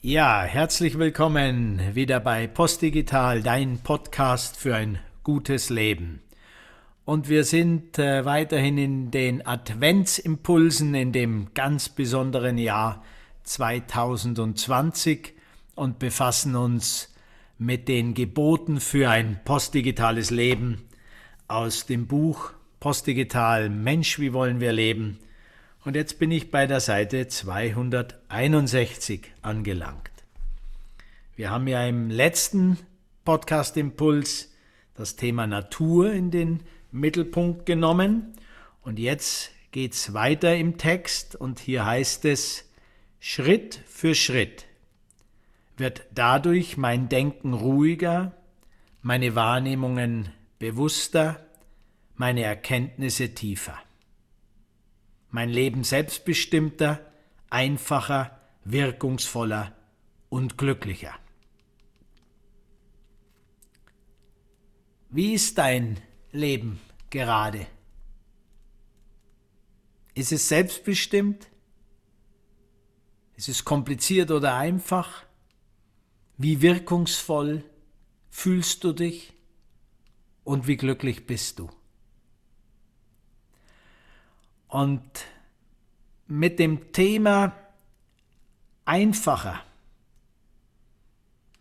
Ja, herzlich willkommen wieder bei Postdigital, dein Podcast für ein gutes Leben. Und wir sind äh, weiterhin in den Adventsimpulsen in dem ganz besonderen Jahr 2020 und befassen uns mit den Geboten für ein postdigitales Leben aus dem Buch Postdigital Mensch, wie wollen wir leben? Und jetzt bin ich bei der Seite 261 angelangt. Wir haben ja im letzten Podcast Impuls das Thema Natur in den Mittelpunkt genommen und jetzt geht es weiter im Text und hier heißt es Schritt für Schritt wird dadurch mein Denken ruhiger, meine Wahrnehmungen bewusster, meine Erkenntnisse tiefer. Mein Leben selbstbestimmter, einfacher, wirkungsvoller und glücklicher. Wie ist dein Leben gerade? Ist es selbstbestimmt? Ist es kompliziert oder einfach? Wie wirkungsvoll fühlst du dich und wie glücklich bist du? Und mit dem Thema einfacher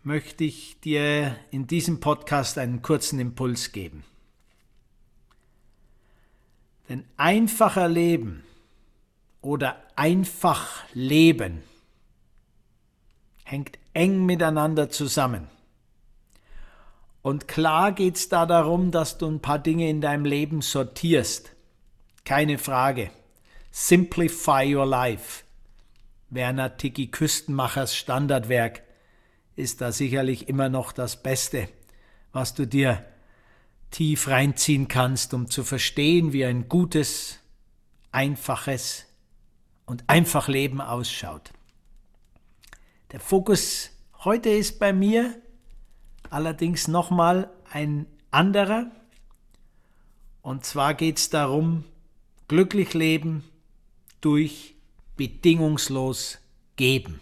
möchte ich dir in diesem Podcast einen kurzen Impuls geben. Denn einfacher Leben oder einfach Leben hängt eng miteinander zusammen. Und klar geht es da darum, dass du ein paar Dinge in deinem Leben sortierst. Keine Frage. Simplify Your Life. Werner Tiki Küstenmachers Standardwerk ist da sicherlich immer noch das Beste, was du dir tief reinziehen kannst, um zu verstehen, wie ein gutes, einfaches und einfach Leben ausschaut. Der Fokus heute ist bei mir allerdings nochmal ein anderer. Und zwar geht es darum, glücklich leben durch bedingungslos geben.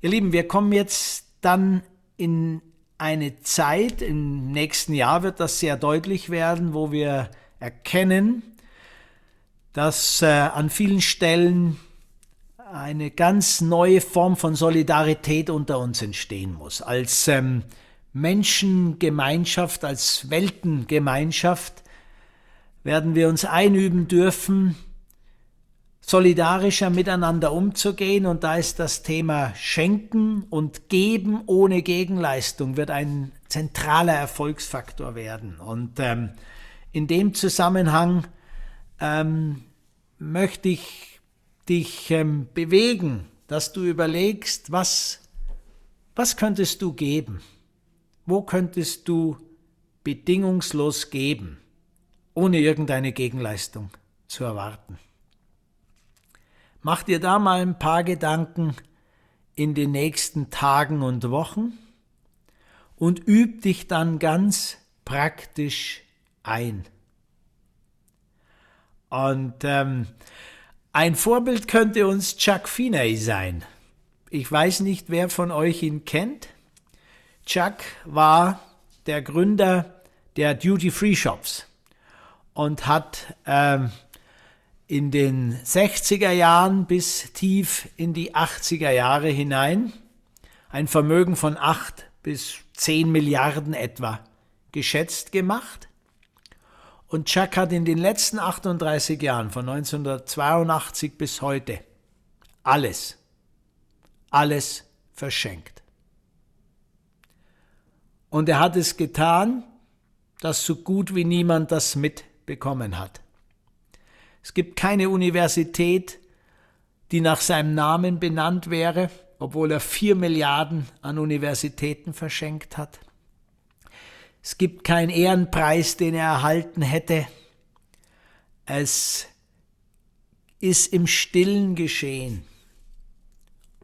Ihr Lieben, wir kommen jetzt dann in eine Zeit, im nächsten Jahr wird das sehr deutlich werden, wo wir erkennen, dass äh, an vielen Stellen eine ganz neue Form von Solidarität unter uns entstehen muss. Als ähm, Menschengemeinschaft, als Weltengemeinschaft werden wir uns einüben dürfen, solidarischer miteinander umzugehen. Und da ist das Thema Schenken und Geben ohne Gegenleistung wird ein zentraler Erfolgsfaktor werden. Und ähm, in dem Zusammenhang ähm, möchte ich dich ähm, bewegen, dass du überlegst, was, was könntest du geben? Wo könntest du bedingungslos geben? Ohne irgendeine Gegenleistung zu erwarten. Mach dir da mal ein paar Gedanken in den nächsten Tagen und Wochen und üb dich dann ganz praktisch ein. Und ähm, ein Vorbild könnte uns Chuck Finney sein. Ich weiß nicht, wer von euch ihn kennt. Chuck war der Gründer der Duty-Free-Shops und hat ähm, in den 60er Jahren bis tief in die 80er Jahre hinein ein Vermögen von 8 bis 10 Milliarden etwa geschätzt gemacht. Und Chuck hat in den letzten 38 Jahren, von 1982 bis heute, alles, alles verschenkt. Und er hat es getan, dass so gut wie niemand das mit bekommen hat. Es gibt keine Universität, die nach seinem Namen benannt wäre, obwohl er vier Milliarden an Universitäten verschenkt hat. Es gibt keinen Ehrenpreis, den er erhalten hätte. Es ist im stillen geschehen.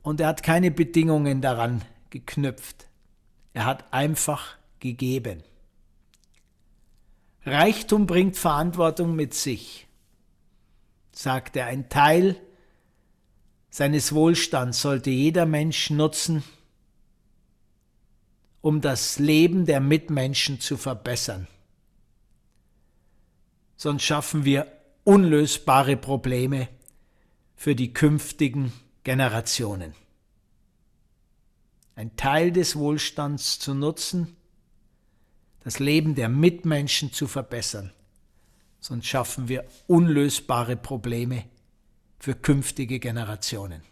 Und er hat keine Bedingungen daran geknüpft. Er hat einfach gegeben. Reichtum bringt Verantwortung mit sich, sagt er. Ein Teil seines Wohlstands sollte jeder Mensch nutzen, um das Leben der Mitmenschen zu verbessern. Sonst schaffen wir unlösbare Probleme für die künftigen Generationen. Ein Teil des Wohlstands zu nutzen, das Leben der Mitmenschen zu verbessern, sonst schaffen wir unlösbare Probleme für künftige Generationen.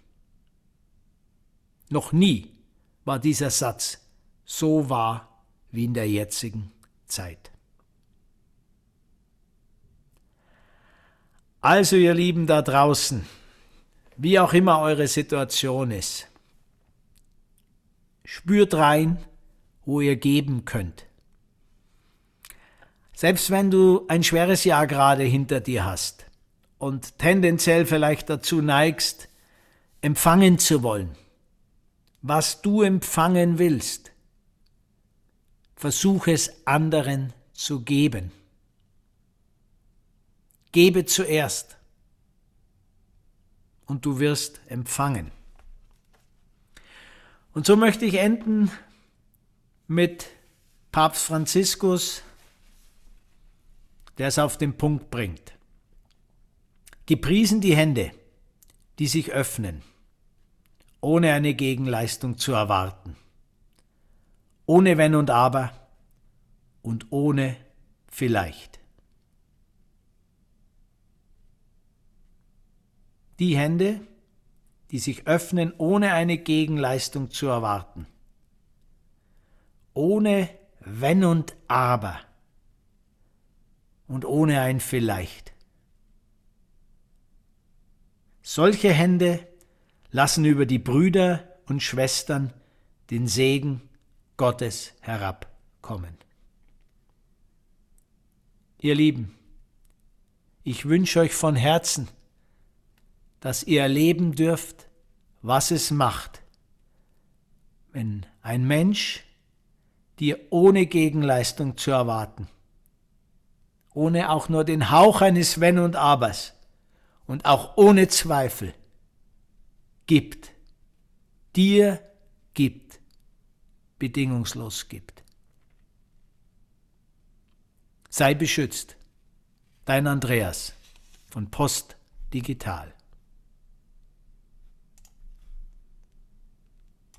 Noch nie war dieser Satz so wahr wie in der jetzigen Zeit. Also ihr Lieben da draußen, wie auch immer eure Situation ist, spürt rein, wo ihr geben könnt. Selbst wenn du ein schweres Jahr gerade hinter dir hast und tendenziell vielleicht dazu neigst, empfangen zu wollen, was du empfangen willst, versuch es anderen zu geben. Gebe zuerst und du wirst empfangen. Und so möchte ich enden mit Papst Franziskus, der es auf den Punkt bringt. Gepriesen die Hände, die sich öffnen, ohne eine Gegenleistung zu erwarten ohne Wenn und Aber und ohne Vielleicht. Die Hände, die sich öffnen, ohne eine Gegenleistung zu erwarten. Ohne Wenn und Aber und ohne ein Vielleicht. Solche Hände lassen über die Brüder und Schwestern den Segen Gottes herabkommen. Ihr Lieben, ich wünsche euch von Herzen, dass ihr erleben dürft, was es macht, wenn ein Mensch dir ohne Gegenleistung zu erwarten, ohne auch nur den Hauch eines Wenn und Abers und auch ohne Zweifel gibt, dir gibt bedingungslos gibt. Sei beschützt. Dein Andreas von Post Digital.